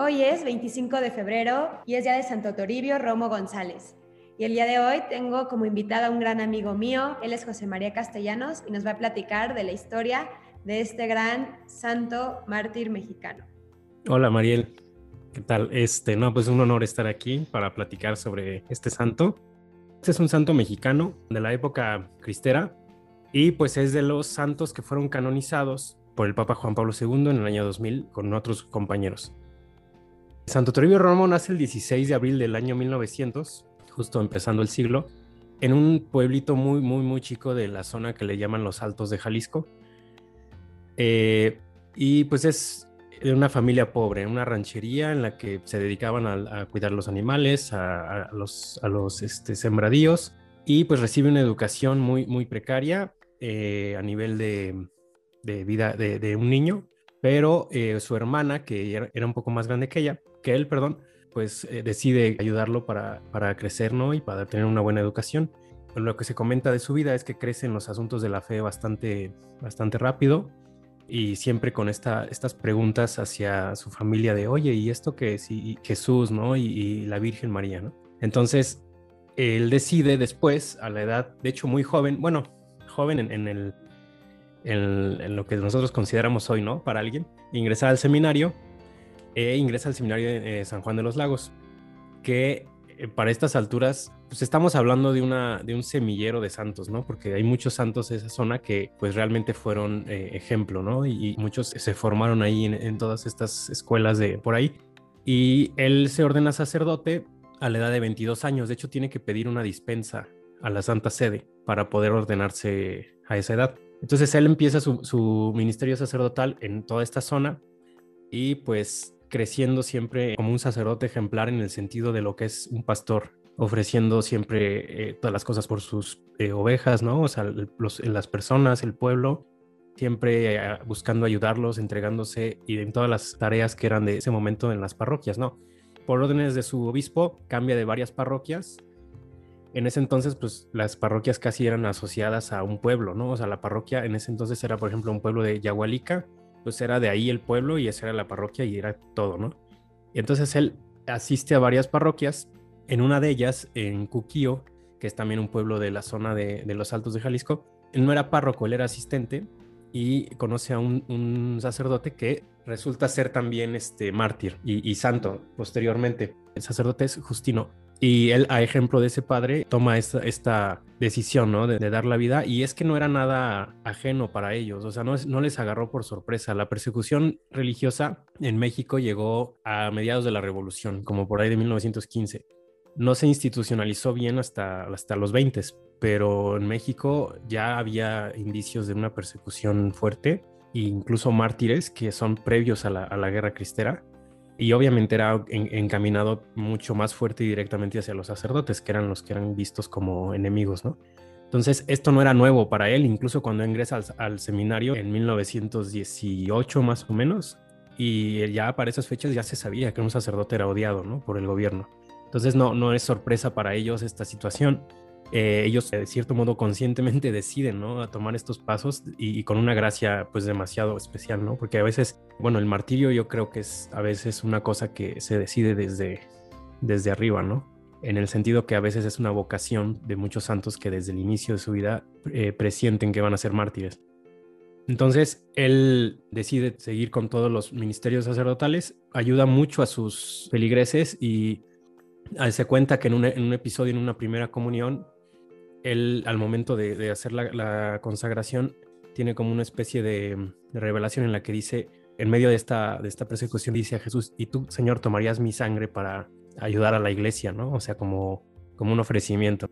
Hoy es 25 de febrero y es día de Santo Toribio Romo González. Y el día de hoy tengo como invitada a un gran amigo mío, él es José María Castellanos y nos va a platicar de la historia de este gran santo mártir mexicano. Hola Mariel, ¿qué tal? Este, no, pues un honor estar aquí para platicar sobre este santo. Este es un santo mexicano de la época cristera y pues es de los santos que fueron canonizados por el Papa Juan Pablo II en el año 2000 con otros compañeros. Santo Toribio Romo nace el 16 de abril del año 1900, justo empezando el siglo, en un pueblito muy, muy, muy chico de la zona que le llaman los Altos de Jalisco. Eh, y pues es de una familia pobre, una ranchería en la que se dedicaban a, cuidar los animales, a, los, a los este, sembradíos, y pues recibe una educación muy, muy precaria eh, a nivel de, de vida de, de, un niño, pero eh, su hermana, que era un poco más grande que ella, que él, perdón, pues eh, decide ayudarlo para, para crecer, ¿no? Y para tener una buena educación. Lo que se comenta de su vida es que crece en los asuntos de la fe bastante, bastante rápido y siempre con esta, estas preguntas hacia su familia de, oye, ¿y esto qué es? Y, Jesús, ¿no? Y, la Virgen María, ¿no? Entonces, él decide después, a la edad, de hecho muy joven, bueno, joven en, en el, en, lo que nosotros consideramos hoy, ¿no? Para alguien, ingresar al seminario e ingresa al seminario de eh, San Juan de los Lagos, que eh, para estas alturas, pues estamos hablando de, una, de un semillero de santos, ¿no? Porque hay muchos santos en esa zona que pues realmente fueron eh, ejemplo, ¿no? Y, muchos se formaron ahí en, todas estas escuelas de por ahí. Y él se ordena sacerdote a la edad de 22 años. De hecho, tiene que pedir una dispensa a la Santa Sede para poder ordenarse a esa edad. Entonces él empieza su, ministerio sacerdotal en toda esta zona y pues creciendo siempre como un sacerdote ejemplar en el sentido de lo que es un pastor, ofreciendo siempre eh, todas las cosas por sus eh, ovejas, ¿no? O sea, las personas, el pueblo, siempre eh, buscando ayudarlos, entregándose y en todas las tareas que eran de ese momento en las parroquias, ¿no? Por órdenes de su obispo, cambia de varias parroquias. En ese entonces, pues las parroquias casi eran asociadas a un pueblo, ¿no? O sea, la parroquia en ese entonces era, por ejemplo, un pueblo de Yahualica, pues era de ahí el pueblo y esa era la parroquia y era todo, ¿no? Y entonces él asiste a varias parroquias, en una de ellas, en Cuquío, que es también un pueblo de la zona de, los Altos de Jalisco, él no era párroco, él era asistente y conoce a un, sacerdote que resulta ser también este mártir y, y santo posteriormente. El sacerdote es Justino. Y él, a ejemplo de ese padre, toma esta, decisión, ¿no? De, dar la vida. Y es que no era nada ajeno para ellos, o sea, no, no les agarró por sorpresa. La persecución religiosa en México llegó a mediados de la revolución, como por ahí de 1915. No se institucionalizó bien hasta, hasta los 20, pero en México ya había indicios de una persecución fuerte e incluso mártires que son previos a la, a la guerra cristera y obviamente era encaminado mucho más fuerte y directamente hacia los sacerdotes, que eran los que eran vistos como enemigos, ¿no? Entonces, esto no era nuevo para él, incluso cuando ingresa al, seminario en 1918 más o menos, y ya para esas fechas ya se sabía que un sacerdote era odiado, ¿no? Por el gobierno. Entonces, no, no es sorpresa para ellos esta situación. Eh, ellos de cierto modo conscientemente deciden, ¿no? A tomar estos pasos y, con una gracia pues demasiado especial, ¿no? Porque a veces, bueno, el martirio yo creo que es a veces una cosa que se decide desde, desde arriba, ¿no? En el sentido que a veces es una vocación de muchos santos que desde el inicio de su vida eh, presienten que van a ser mártires. Entonces, él decide seguir con todos los ministerios sacerdotales, ayuda mucho a sus feligreses y se cuenta que en un episodio, en una primera comunión, él al momento de, hacer la, consagración tiene como una especie de, revelación en la que dice, en medio de esta, de esta persecución, dice a Jesús, y tú, Señor, tomarías mi sangre para ayudar a la iglesia, ¿no? O sea, como, como un ofrecimiento.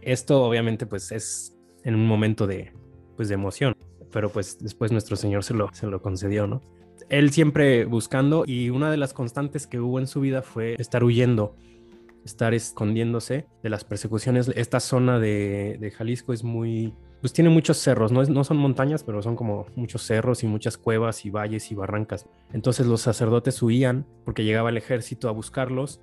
Esto obviamente pues es en un momento de, pues, de emoción, pero pues después nuestro Señor se lo, se lo concedió, ¿no? Él siempre buscando y una de las constantes que hubo en su vida fue estar huyendo estar escondiéndose de las persecuciones. Esta zona de, Jalisco es muy, pues tiene muchos cerros, no, no, son montañas, pero son como muchos cerros y muchas cuevas y valles y barrancas. Entonces los sacerdotes huían porque llegaba el ejército a buscarlos,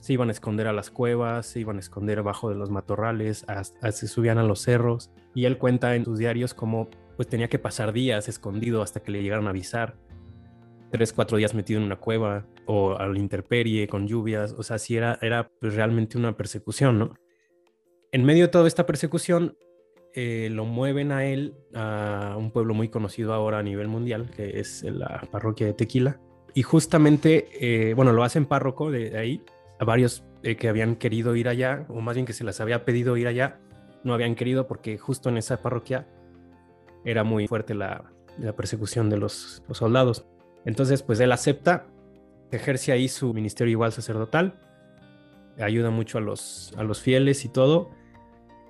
se iban a esconder a las cuevas, se iban a esconder abajo de los matorrales, se subían a los cerros y él cuenta en sus diarios cómo pues tenía que pasar días escondido hasta que le llegaran a avisar tres, cuatro días metido en una cueva o a la interperie con lluvias, o sea, sí era, era pues, realmente una persecución, ¿no? En medio de toda esta persecución, eh, lo mueven a él a un pueblo muy conocido ahora a nivel mundial, que es la parroquia de Tequila. Y justamente, eh, bueno, lo hacen párroco de, ahí. A varios eh, que habían querido ir allá, o más bien que se les había pedido ir allá, no habían querido porque justo en esa parroquia era muy fuerte la, persecución de los, soldados. Entonces, pues él acepta, ejerce ahí su ministerio igual sacerdotal, ayuda mucho a los, a los fieles y todo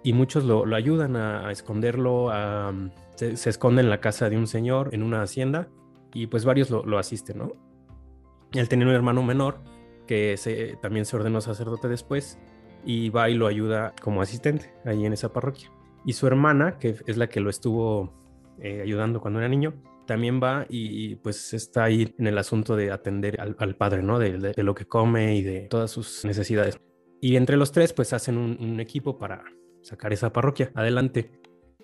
y muchos lo, ayudan a, esconderlo, se, esconde en la casa de un señor, en una hacienda, y pues varios lo, asisten, ¿no? Él tenía un hermano menor que se, también se ordenó sacerdote después y va y lo ayuda como asistente ahí en esa parroquia. Y su hermana, que es la que lo estuvo eh, ayudando cuando era niño, también va y, pues está ahí en el asunto de atender al, padre, ¿no? De, lo que come y de todas sus necesidades. Y entre los tres pues hacen un equipo para, sacar esa parroquia adelante.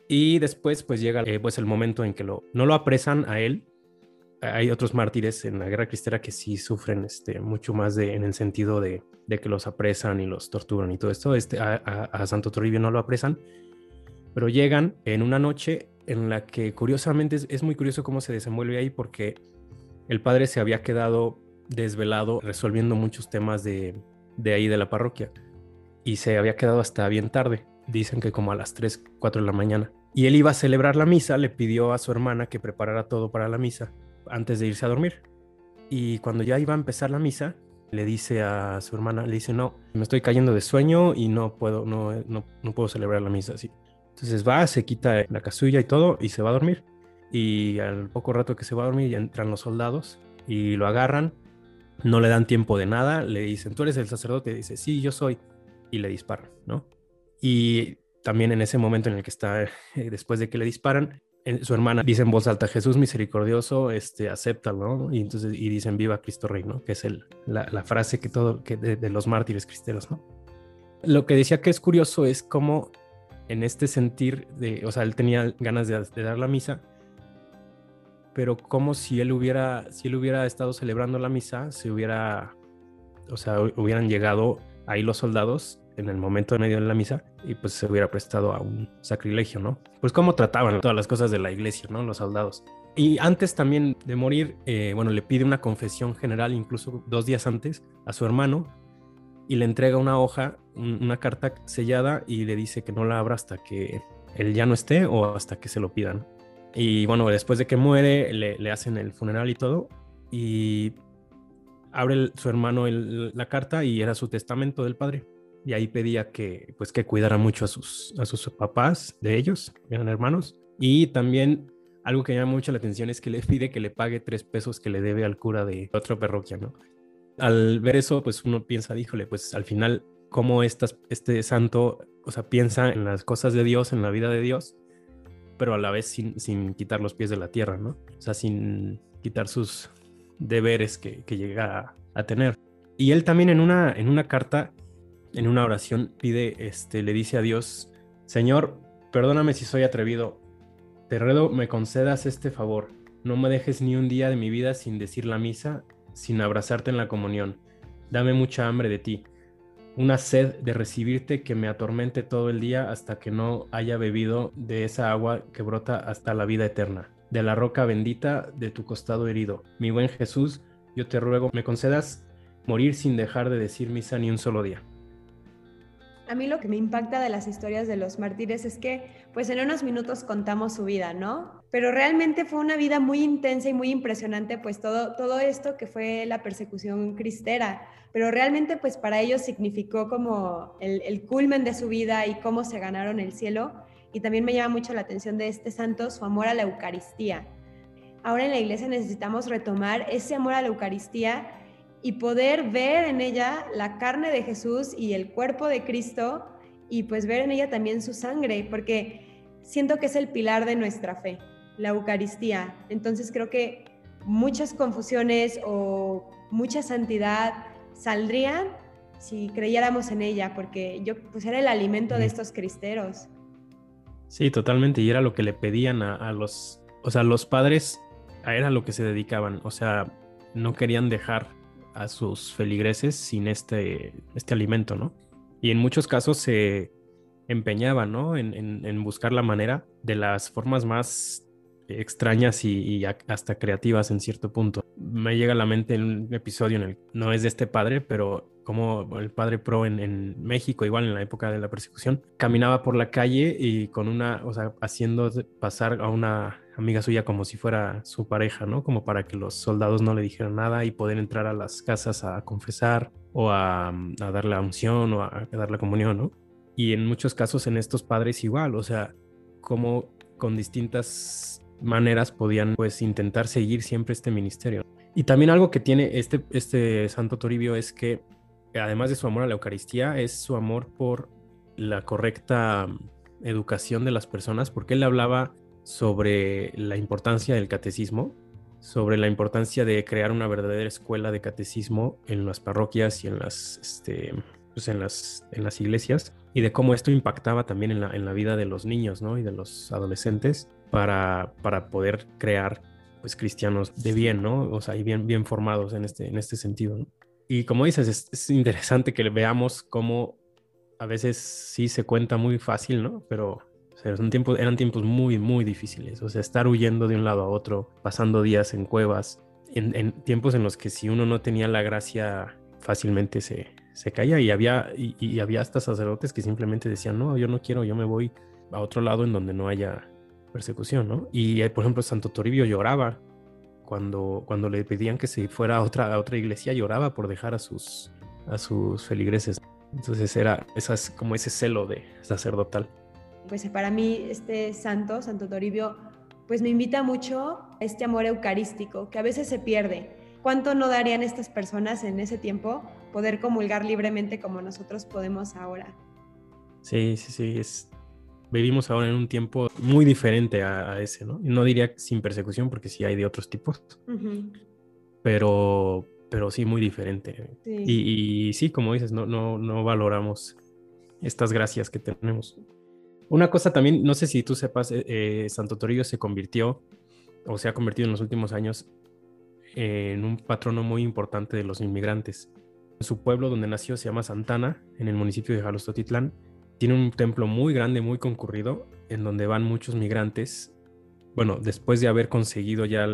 Y después pues llega eh, pues el momento en que lo, no lo apresan a él. Hay otros mártires en la guerra cristera que sí sufren este, mucho más de, en el sentido de, de que los apresan y los torturan y todo esto. Este, a, Santo Toribio no lo apresan, pero llegan en una noche en la que curiosamente es, muy curioso cómo se desenvuelve ahí porque el padre se había quedado desvelado resolviendo muchos temas de, de ahí de la parroquia y se había quedado hasta bien tarde dicen que como a las 3, 4 de la mañana. Y él iba a celebrar la misa, le pidió a su hermana que preparara todo para la misa antes de irse a dormir. Y cuando ya iba a empezar la misa, le dice a su hermana, le dice, no, me estoy cayendo de sueño y no puedo, no, no, no puedo celebrar la misa así. Entonces va, se quita la casulla y todo y se va a dormir. Y al poco rato que se va a dormir entran los soldados y lo agarran, no le dan tiempo de nada, le dicen, tú eres el sacerdote, dice, sí, yo soy, y le disparan, ¿no? Y también en ese momento en el que está, después de que le disparan, su hermana dice en voz alta, Jesús misericordioso, este, acéptalo, Y entonces, y dicen, viva Cristo Rey, ¿no? Que es el, la, frase que todo, que de, los mártires cristeros, ¿no? Lo que decía que es curioso es cómo en este sentir de, o sea, él tenía ganas de, dar la misa, pero como si él hubiera, si él hubiera estado celebrando la misa, se hubiera, o sea, hubieran llegado ahí los soldados en el momento de medio de la misa y pues se hubiera prestado a un sacrilegio, ¿no? Pues cómo trataban todas las cosas de la iglesia, ¿no? Los soldados. Y antes también de morir, eh, bueno, le pide una confesión general, incluso dos días antes, a su hermano y le entrega una hoja, una carta sellada y le dice que no la abra hasta que él ya no esté o hasta que se lo pidan. Y bueno, después de que muere, le, hacen el funeral y todo. Y abre su hermano la carta y era su testamento del padre y ahí pedía que pues que cuidara mucho a sus, a sus papás de ellos, eran hermanos, y también algo que llama mucho la atención es que le pide que le pague tres pesos que le debe al cura de otra parroquia, ¿no? Al ver eso, pues uno piensa, díjole, pues al final, cómo estas, este santo, o sea, piensa en las cosas de Dios, en la vida de Dios, pero a la vez sin, sin quitar los pies de la tierra, ¿no? O sea, sin quitar sus deberes que, que llega a, a tener. Y él también en una, en una carta en una oración pide, este, le dice a Dios, Señor, perdóname si soy atrevido, te ruego me concedas este favor, no me dejes ni un día de mi vida sin decir la misa, sin abrazarte en la comunión, dame mucha hambre de ti, una sed de recibirte que me atormente todo el día hasta que no haya bebido de esa agua que brota hasta la vida eterna, de la roca bendita de tu costado herido. Mi buen Jesús, yo te ruego me concedas morir sin dejar de decir misa ni un solo día. A mí lo que me impacta de las historias de los mártires es que, pues en unos minutos contamos su vida, ¿no? Pero realmente fue una vida muy intensa y muy impresionante, pues todo, todo esto que fue la persecución cristera. Pero realmente, pues para ellos significó como el, el culmen de su vida y cómo se ganaron el cielo. Y también me llama mucho la atención de este santo su amor a la Eucaristía. Ahora en la iglesia necesitamos retomar ese amor a la Eucaristía y poder ver en ella la carne de Jesús y el cuerpo de Cristo y pues ver en ella también su sangre, porque siento que es el pilar de nuestra fe, la Eucaristía. Entonces creo que muchas confusiones o mucha santidad saldrían si creyéramos en ella, porque yo pues era el alimento de estos cristeros. Sí, totalmente, y era lo que le pedían a, los, o sea, los padres, era lo que se dedicaban, o sea, no querían dejar a sus feligreses sin este, este alimento, ¿no? Y en muchos casos se empeñaban, ¿no? En, en, buscar la manera de las formas más extrañas y, hasta creativas en cierto punto. Me llega a la mente un episodio en el, no es de este padre, pero como el padre pro en, México, igual en la época de la persecución, caminaba por la calle y con una, o sea, haciendo pasar a una amiga suya como si fuera su pareja, ¿no? Como para que los soldados no le dijeran nada y poder entrar a las casas a confesar o a, a dar la unción o a, dar la comunión, ¿no? Y en muchos casos en estos padres igual, o sea, como con distintas maneras podían pues intentar seguir siempre este ministerio. Y también algo que tiene este, este Santo Toribio es que además de su amor a la Eucaristía, es su amor por la correcta educación de las personas, porque él hablaba sobre la importancia del catecismo, sobre la importancia de crear una verdadera escuela de catecismo en las parroquias y en las, este, pues en las, en las iglesias, y de cómo esto impactaba también en la, en la vida de los niños ¿no? y de los adolescentes para, para poder crear pues cristianos de bien, ¿no? O sea, y bien, bien formados en este, en este sentido. ¿no? Y como dices, es, interesante que veamos cómo a veces sí se cuenta muy fácil, ¿no? Pero son tiempos, eran tiempos muy, muy difíciles. O sea, estar huyendo de un lado a otro, pasando días en cuevas, en, tiempos en los que si uno no tenía la gracia, fácilmente se, se caía. Y había, y, había hasta sacerdotes que simplemente decían, no, yo no quiero, yo me voy a otro lado en donde no haya persecución, ¿no? Y, eh, por ejemplo, Santo Toribio lloraba cuando, cuando le pedían que se fuera a otra, a otra iglesia, lloraba por dejar a sus, a sus feligreses. Entonces era esas, como ese celo de sacerdotal. Pues para mí este santo, Santo Toribio, pues me invita mucho a este amor eucarístico que a veces se pierde. ¿Cuánto no darían estas personas en ese tiempo poder comulgar libremente como nosotros podemos ahora? Sí, sí, sí, es, vivimos ahora en un tiempo muy diferente a, ese, ¿no? No diría sin persecución porque sí hay de otros tipos, pero, pero sí muy diferente. Y, sí, como dices, no, no, no valoramos estas gracias que tenemos. Una cosa también, no sé si tú sepas, eh, eh, Santo Toribio se convirtió o se ha convertido en los últimos años en un patrono muy importante de los inmigrantes. Su pueblo donde nació se llama Santana, en el municipio de Jalostotitlán, tiene un templo muy grande, muy concurrido, en donde van muchos migrantes. Bueno, después de haber conseguido ya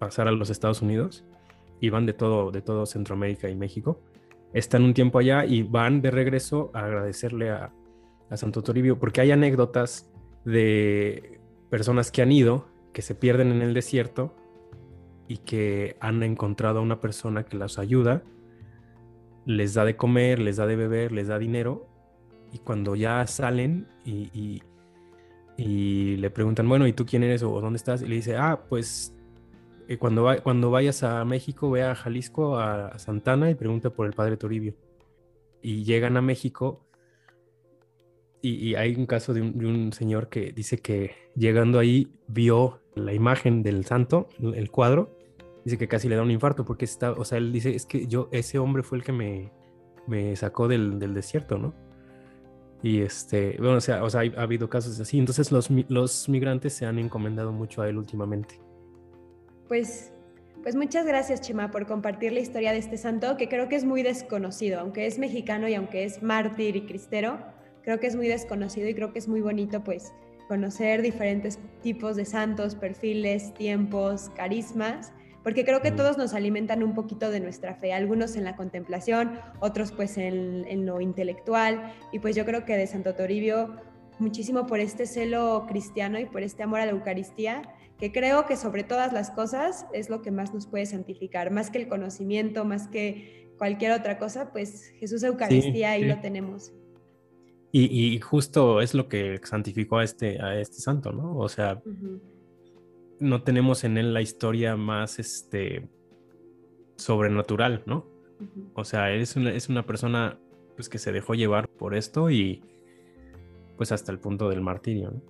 pasar a los Estados Unidos, y van de todo, de todo Centroamérica y México. Están un tiempo allá y van de regreso a agradecerle a, a Santo Toribio, porque hay anécdotas de personas que han ido, que se pierden en el desierto y que han encontrado a una persona que las ayuda, les da de comer, les da de beber, les da dinero y cuando ya salen y, y, le preguntan, bueno, ¿y tú quién eres o dónde estás? Y le dice, ah, pues eh, cuando, cuando vayas a México, ve a Jalisco, a, Santana y pregunta por el padre Toribio. Y llegan a México y, hay un caso de un, señor que dice que llegando ahí vio la imagen del santo, el cuadro, dice que casi le da un infarto porque está, o sea, él dice, es que yo, ese hombre fue el que me, me sacó del, del desierto, ¿no? Y este, bueno, o sea, o sea ha habido casos así. Entonces los, los migrantes se han encomendado mucho a él últimamente. Pues, pues muchas gracias, Chema, por compartir la historia de este santo, que creo que es muy desconocido, aunque es mexicano y aunque es mártir y cristero, creo que es muy desconocido y creo que es muy bonito, pues, conocer diferentes tipos de santos, perfiles, tiempos, carismas porque creo que todos nos alimentan un poquito de nuestra fe, algunos en la contemplación, otros pues en, lo intelectual, y pues yo creo que de Santo Toribio muchísimo por este celo cristiano y por este amor a la Eucaristía, que creo que sobre todas las cosas es lo que más nos puede santificar, más que el conocimiento, más que cualquier otra cosa, pues Jesús Eucaristía ahí lo tenemos. Y, justo es lo que santificó a este, a este santo, ¿no? O sea, no tenemos en él la historia más este, sobrenatural, ¿no? O sea, es una, es una persona pues, que se dejó llevar por esto y pues hasta el punto del martirio. ¿no?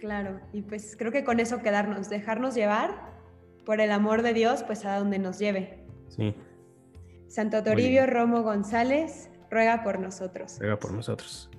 Claro, y pues creo que con eso quedarnos, dejarnos llevar por el amor de Dios, pues a donde nos lleve. Sí. Santo Toribio Romo González, ruega por nosotros. Ruega por nosotros.